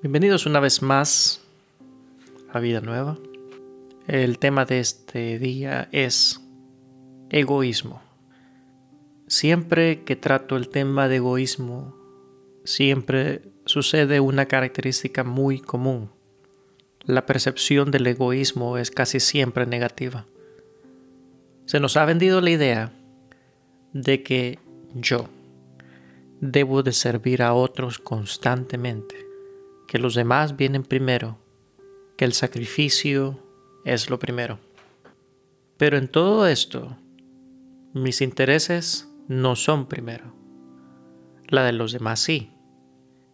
Bienvenidos una vez más a Vida Nueva. El tema de este día es egoísmo. Siempre que trato el tema de egoísmo, siempre sucede una característica muy común. La percepción del egoísmo es casi siempre negativa. Se nos ha vendido la idea de que yo debo de servir a otros constantemente que los demás vienen primero, que el sacrificio es lo primero. Pero en todo esto, mis intereses no son primero. La de los demás sí.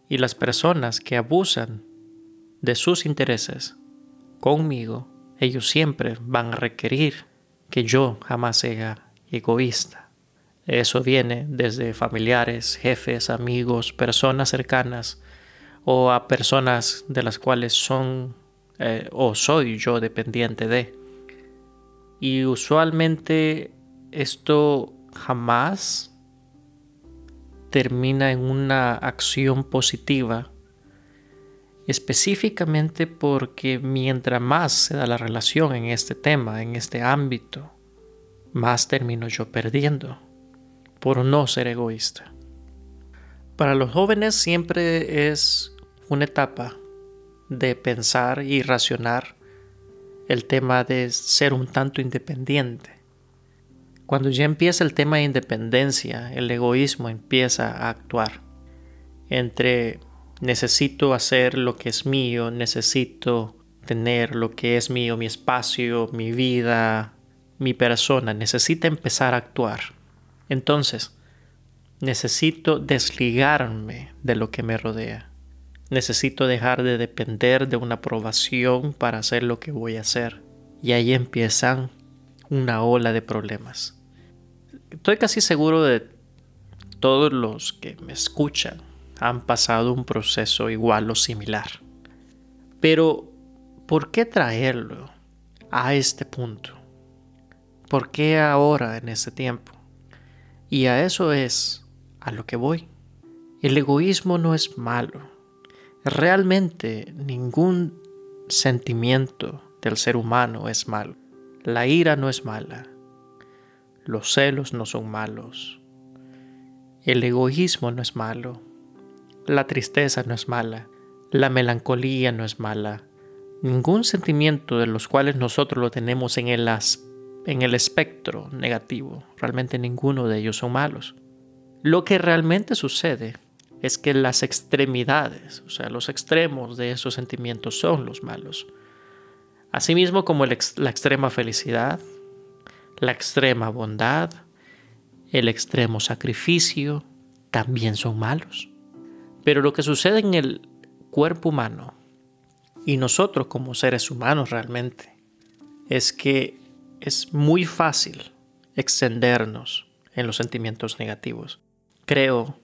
Y las personas que abusan de sus intereses conmigo, ellos siempre van a requerir que yo jamás sea egoísta. Eso viene desde familiares, jefes, amigos, personas cercanas, o a personas de las cuales son eh, o soy yo dependiente de. Y usualmente esto jamás termina en una acción positiva, específicamente porque mientras más se da la relación en este tema, en este ámbito, más termino yo perdiendo por no ser egoísta. Para los jóvenes siempre es una etapa de pensar y racionar el tema de ser un tanto independiente. Cuando ya empieza el tema de independencia, el egoísmo empieza a actuar entre necesito hacer lo que es mío, necesito tener lo que es mío, mi espacio, mi vida, mi persona, necesita empezar a actuar. Entonces, necesito desligarme de lo que me rodea. Necesito dejar de depender de una aprobación para hacer lo que voy a hacer. Y ahí empiezan una ola de problemas. Estoy casi seguro de todos los que me escuchan han pasado un proceso igual o similar. Pero, ¿por qué traerlo a este punto? ¿Por qué ahora en este tiempo? Y a eso es a lo que voy. El egoísmo no es malo Realmente ningún sentimiento del ser humano es malo. La ira no es mala. Los celos no son malos. El egoísmo no es malo. La tristeza no es mala. La melancolía no es mala. Ningún sentimiento de los cuales nosotros lo tenemos en el, en el espectro negativo, realmente ninguno de ellos son malos. Lo que realmente sucede es que las extremidades, o sea, los extremos de esos sentimientos son los malos. Asimismo como la extrema felicidad, la extrema bondad, el extremo sacrificio, también son malos. Pero lo que sucede en el cuerpo humano y nosotros como seres humanos realmente es que es muy fácil extendernos en los sentimientos negativos. Creo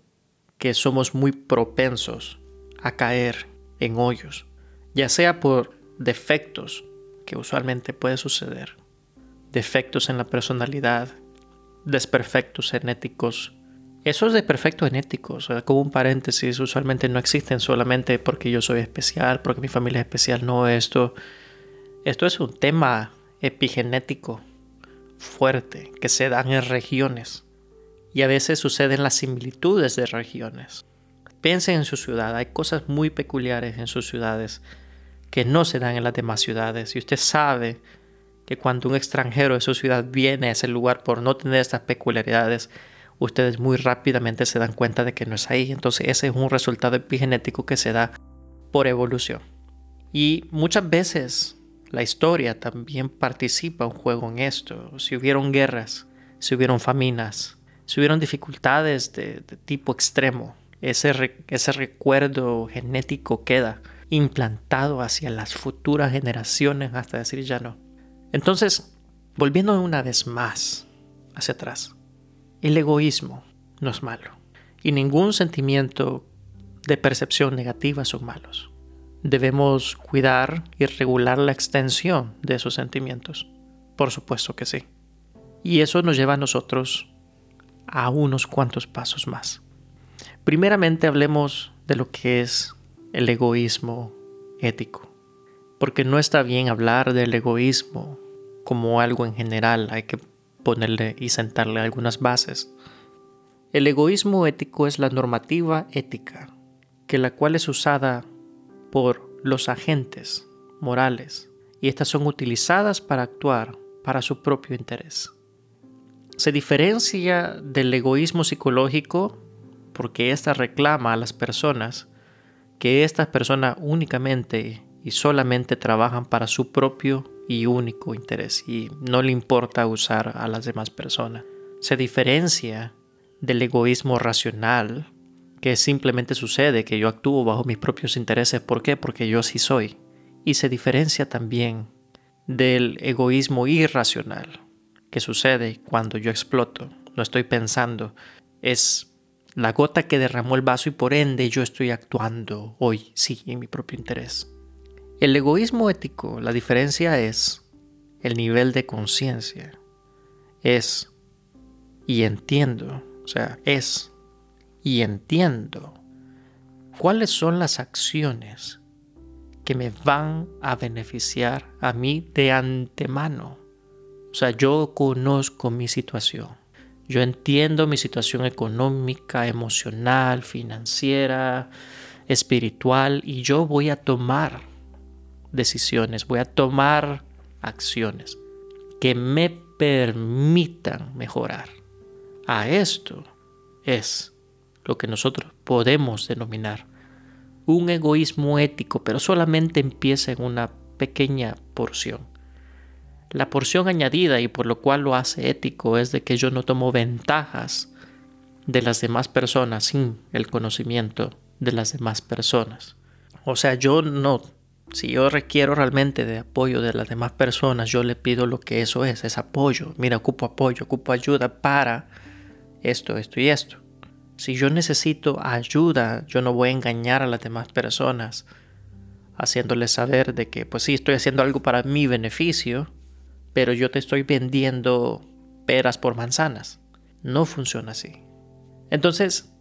que somos muy propensos a caer en hoyos, ya sea por defectos, que usualmente puede suceder, defectos en la personalidad, desperfectos genéticos. Esos desperfectos genéticos, como un paréntesis, usualmente no existen solamente porque yo soy especial, porque mi familia es especial, no, esto, esto es un tema epigenético fuerte que se dan en regiones y a veces suceden las similitudes de regiones. Piensen en su ciudad, hay cosas muy peculiares en sus ciudades que no se dan en las demás ciudades y usted sabe que cuando un extranjero de su ciudad viene a ese lugar por no tener estas peculiaridades, ustedes muy rápidamente se dan cuenta de que no es ahí. Entonces ese es un resultado epigenético que se da por evolución. Y muchas veces la historia también participa un juego en esto. Si hubieron guerras, si hubieron faminas, si hubieron dificultades de, tipo extremo, ese, ese recuerdo genético queda implantado hacia las futuras generaciones hasta decir ya no. Entonces, volviendo una vez más hacia atrás, el egoísmo no es malo y ningún sentimiento de percepción negativa son malos. Debemos cuidar y regular la extensión de esos sentimientos. Por supuesto que sí. Y eso nos lleva a nosotros a unos cuantos pasos más. Primeramente hablemos de lo que es el egoísmo ético. Porque no está bien hablar del egoísmo como algo en general, hay que ponerle y sentarle algunas bases. El egoísmo ético es la normativa ética, que la cual es usada por los agentes morales y estas son utilizadas para actuar para su propio interés. Se diferencia del egoísmo psicológico porque ésta reclama a las personas que estas personas únicamente y solamente trabajan para su propio y único interés y no le importa usar a las demás personas. Se diferencia del egoísmo racional, que simplemente sucede que yo actúo bajo mis propios intereses. ¿Por qué? Porque yo sí soy. Y se diferencia también del egoísmo irracional, que sucede cuando yo exploto. No estoy pensando. Es la gota que derramó el vaso y por ende yo estoy actuando hoy, sí, en mi propio interés. El egoísmo ético, la diferencia es el nivel de conciencia. Es y entiendo, o sea, es y entiendo cuáles son las acciones que me van a beneficiar a mí de antemano. O sea, yo conozco mi situación. Yo entiendo mi situación económica, emocional, financiera, espiritual y yo voy a tomar decisiones, voy a tomar acciones que me permitan mejorar. A esto es lo que nosotros podemos denominar un egoísmo ético, pero solamente empieza en una pequeña porción. La porción añadida y por lo cual lo hace ético es de que yo no tomo ventajas de las demás personas sin el conocimiento de las demás personas. O sea, yo no si yo requiero realmente de apoyo de las demás personas, yo le pido lo que eso es, es apoyo. Mira, ocupo apoyo, ocupo ayuda para esto, esto y esto. Si yo necesito ayuda, yo no voy a engañar a las demás personas haciéndoles saber de que, pues sí, estoy haciendo algo para mi beneficio, pero yo te estoy vendiendo peras por manzanas. No funciona así. Entonces,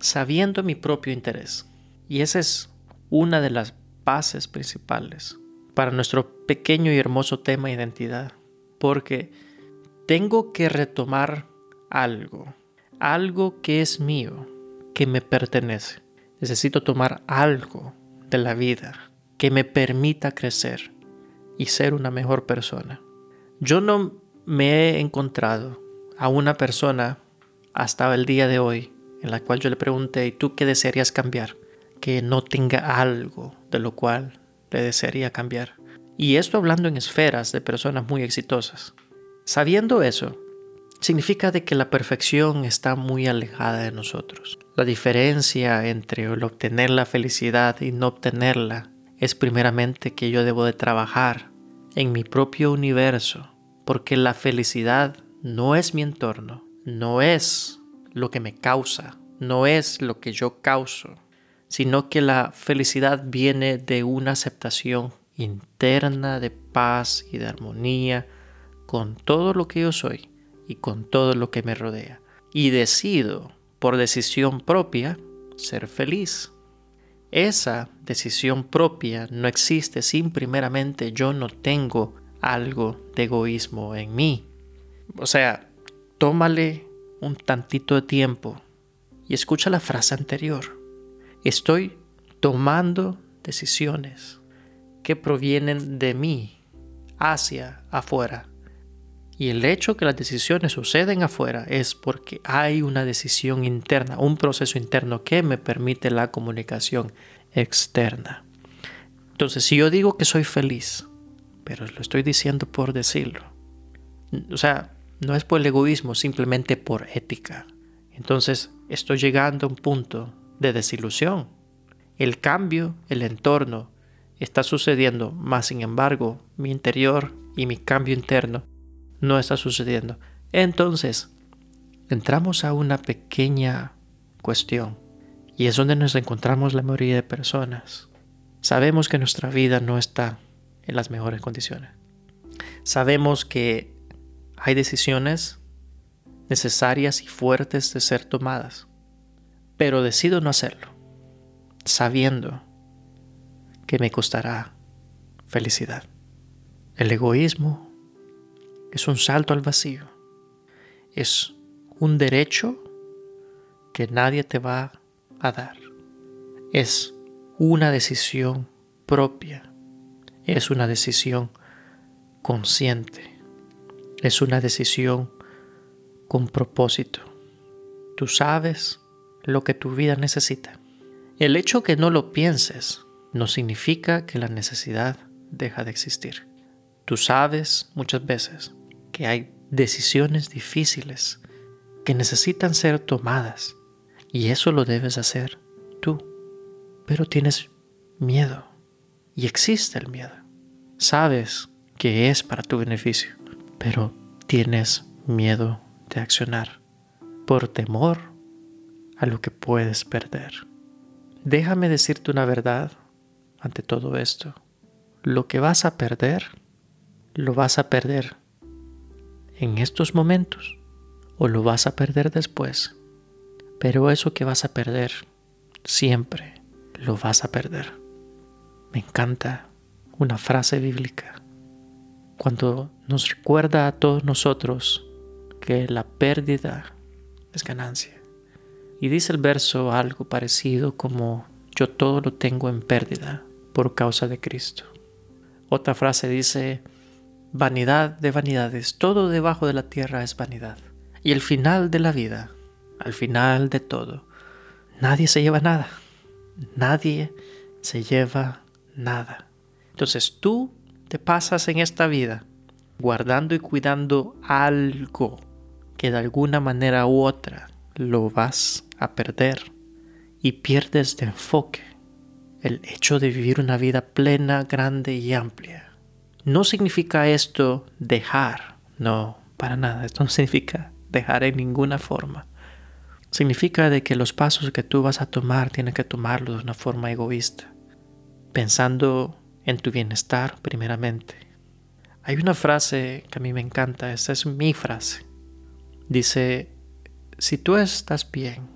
sabiendo mi propio interés, y esa es una de las bases principales para nuestro pequeño y hermoso tema identidad. Porque tengo que retomar algo, algo que es mío, que me pertenece. Necesito tomar algo de la vida que me permita crecer y ser una mejor persona. Yo no me he encontrado a una persona hasta el día de hoy en la cual yo le pregunté, ¿y tú qué desearías cambiar? que no tenga algo de lo cual le desearía cambiar. Y esto hablando en esferas de personas muy exitosas. Sabiendo eso, significa de que la perfección está muy alejada de nosotros. La diferencia entre el obtener la felicidad y no obtenerla es primeramente que yo debo de trabajar en mi propio universo, porque la felicidad no es mi entorno, no es lo que me causa, no es lo que yo causo, sino que la felicidad viene de una aceptación interna de paz y de armonía con todo lo que yo soy y con todo lo que me rodea. Y decido, por decisión propia, ser feliz. Esa decisión propia no existe sin primeramente yo no tengo algo de egoísmo en mí. O sea, tómale un tantito de tiempo y escucha la frase anterior. Estoy tomando decisiones que provienen de mí hacia afuera. Y el hecho que las decisiones suceden afuera es porque hay una decisión interna, un proceso interno que me permite la comunicación externa. Entonces, si yo digo que soy feliz, pero lo estoy diciendo por decirlo, o sea, no es por el egoísmo, simplemente por ética. Entonces, estoy llegando a un punto de desilusión. El cambio, el entorno, está sucediendo, más sin embargo, mi interior y mi cambio interno no está sucediendo. Entonces, entramos a una pequeña cuestión y es donde nos encontramos la mayoría de personas. Sabemos que nuestra vida no está en las mejores condiciones. Sabemos que hay decisiones necesarias y fuertes de ser tomadas pero decido no hacerlo, sabiendo que me costará felicidad. El egoísmo es un salto al vacío. Es un derecho que nadie te va a dar. Es una decisión propia. Es una decisión consciente. Es una decisión con propósito. Tú sabes lo que tu vida necesita. El hecho que no lo pienses no significa que la necesidad deja de existir. Tú sabes muchas veces que hay decisiones difíciles que necesitan ser tomadas y eso lo debes hacer tú. Pero tienes miedo y existe el miedo. Sabes que es para tu beneficio, pero tienes miedo de accionar por temor a lo que puedes perder. Déjame decirte una verdad ante todo esto. Lo que vas a perder, lo vas a perder en estos momentos o lo vas a perder después. Pero eso que vas a perder, siempre lo vas a perder. Me encanta una frase bíblica cuando nos recuerda a todos nosotros que la pérdida es ganancia. Y dice el verso algo parecido como yo todo lo tengo en pérdida por causa de Cristo. Otra frase dice, vanidad de vanidades, todo debajo de la tierra es vanidad. Y el final de la vida, al final de todo, nadie se lleva nada. Nadie se lleva nada. Entonces tú te pasas en esta vida guardando y cuidando algo que de alguna manera u otra lo vas a perder y pierdes de enfoque el hecho de vivir una vida plena, grande y amplia. No significa esto dejar, no, para nada, esto no significa dejar en ninguna forma. Significa de que los pasos que tú vas a tomar tienes que tomarlos de una forma egoísta, pensando en tu bienestar primeramente. Hay una frase que a mí me encanta, esa es mi frase. Dice, si tú estás bien,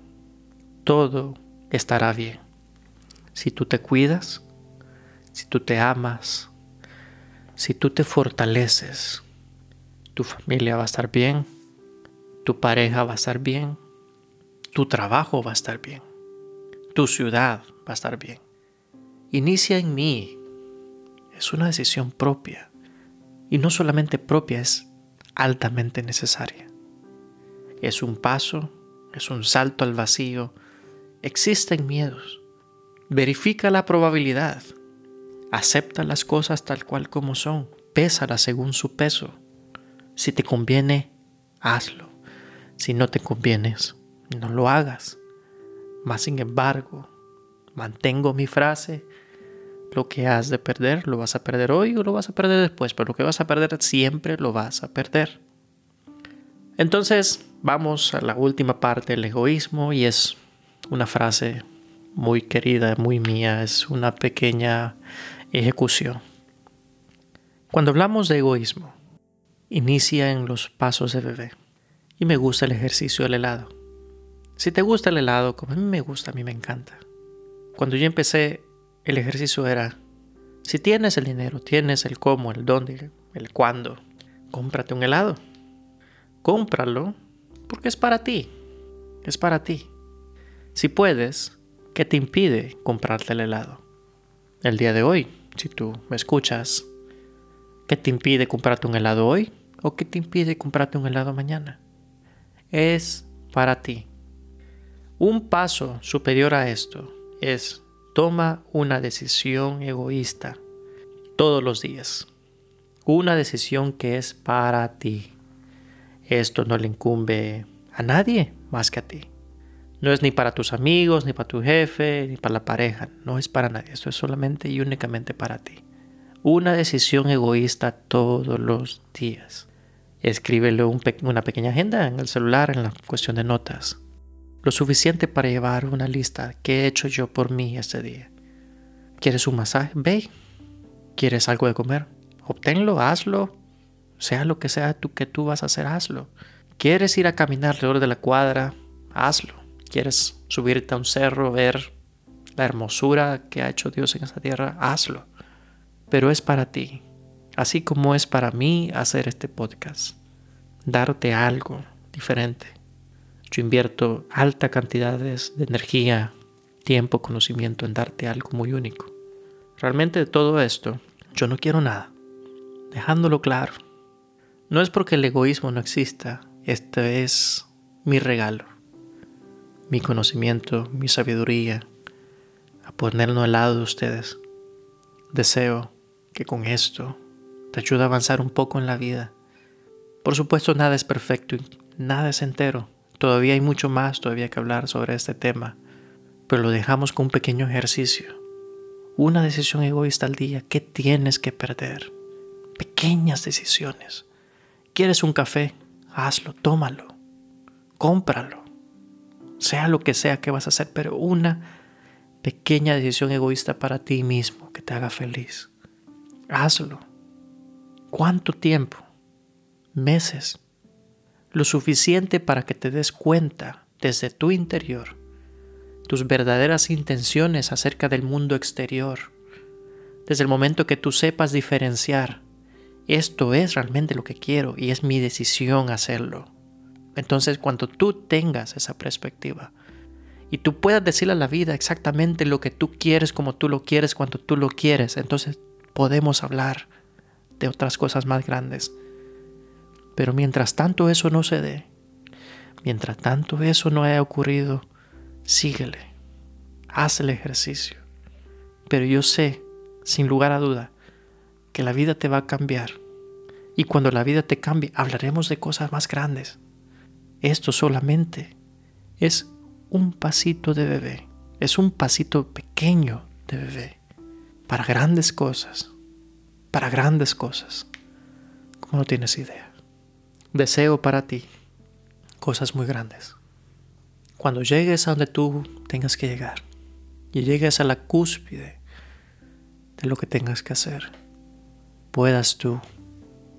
todo estará bien. Si tú te cuidas, si tú te amas, si tú te fortaleces, tu familia va a estar bien, tu pareja va a estar bien, tu trabajo va a estar bien, tu ciudad va a estar bien. Inicia en mí. Es una decisión propia. Y no solamente propia, es altamente necesaria. Es un paso, es un salto al vacío. Existen miedos. Verifica la probabilidad. Acepta las cosas tal cual como son. Pésalas según su peso. Si te conviene, hazlo. Si no te convienes, no lo hagas. Mas sin embargo, mantengo mi frase, lo que has de perder lo vas a perder hoy o lo vas a perder después, pero lo que vas a perder siempre lo vas a perder. Entonces, vamos a la última parte del egoísmo y es una frase muy querida, muy mía, es una pequeña ejecución. Cuando hablamos de egoísmo, inicia en los pasos de bebé y me gusta el ejercicio del helado. Si te gusta el helado, como a mí me gusta, a mí me encanta. Cuando yo empecé, el ejercicio era, si tienes el dinero, tienes el cómo, el dónde, el cuándo, cómprate un helado. Cómpralo porque es para ti. Es para ti. Si puedes, ¿qué te impide comprarte el helado? El día de hoy, si tú me escuchas, ¿qué te impide comprarte un helado hoy? ¿O qué te impide comprarte un helado mañana? Es para ti. Un paso superior a esto es toma una decisión egoísta todos los días. Una decisión que es para ti. Esto no le incumbe a nadie más que a ti. No es ni para tus amigos, ni para tu jefe, ni para la pareja. No es para nadie. Esto es solamente y únicamente para ti. Una decisión egoísta todos los días. Escríbelo una pequeña agenda en el celular en la cuestión de notas lo suficiente para llevar una lista que he hecho yo por mí este día. ¿Quieres un masaje? Ve. ¿Quieres algo de comer? Obténlo, hazlo. Sea lo que sea tú, que tú vas a hacer, hazlo. ¿Quieres ir a caminar alrededor de la cuadra? Hazlo. ¿Quieres subirte a un cerro, ver la hermosura que ha hecho Dios en esta tierra, hazlo. Pero es para ti, así como es para mí hacer este podcast, darte algo diferente. Yo invierto alta cantidades de energía, tiempo, conocimiento en darte algo muy único. Realmente de todo esto, yo no quiero nada, dejándolo claro. No es porque el egoísmo no exista, este es mi regalo, mi conocimiento, mi sabiduría, a ponerlo al lado de ustedes. Deseo que con esto te ayude a avanzar un poco en la vida. Por supuesto, nada es perfecto nada es entero. Todavía hay mucho más todavía que hablar sobre este tema, pero lo dejamos con un pequeño ejercicio. Una decisión egoísta al día, ¿qué tienes que perder? Pequeñas decisiones. ¿Quieres un café? Hazlo, tómalo, cómpralo. Sea lo que sea que vas a hacer, pero una pequeña decisión egoísta para ti mismo que te haga feliz. Hazlo. ¿Cuánto tiempo? Meses. Lo suficiente para que te des cuenta desde tu interior tus verdaderas intenciones acerca del mundo exterior. Desde el momento que tú sepas diferenciar, esto es realmente lo que quiero y es mi decisión hacerlo. Entonces cuando tú tengas esa perspectiva, y tú puedas decirle a la vida exactamente lo que tú quieres, como tú lo quieres, cuando tú lo quieres, entonces podemos hablar de otras cosas más grandes. Pero mientras tanto eso no se dé, mientras tanto eso no haya ocurrido, síguele, haz el ejercicio. Pero yo sé, sin lugar a duda, que la vida te va a cambiar. Y cuando la vida te cambie, hablaremos de cosas más grandes. Esto solamente es un pasito de bebé, es un pasito pequeño de bebé para grandes cosas, para grandes cosas, como no tienes idea. Deseo para ti cosas muy grandes. Cuando llegues a donde tú tengas que llegar y llegues a la cúspide de lo que tengas que hacer, puedas tú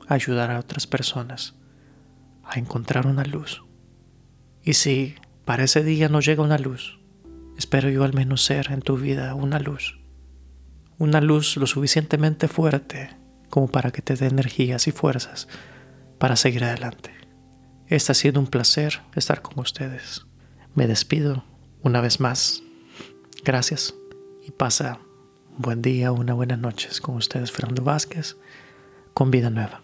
ayudar a otras personas a encontrar una luz. Y si para ese día no llega una luz. Espero yo al menos ser en tu vida una luz. Una luz lo suficientemente fuerte como para que te dé energías y fuerzas para seguir adelante. Está siendo un placer estar con ustedes. Me despido una vez más. Gracias y pasa un buen día, una buena noche con ustedes, Fernando Vázquez, con Vida Nueva.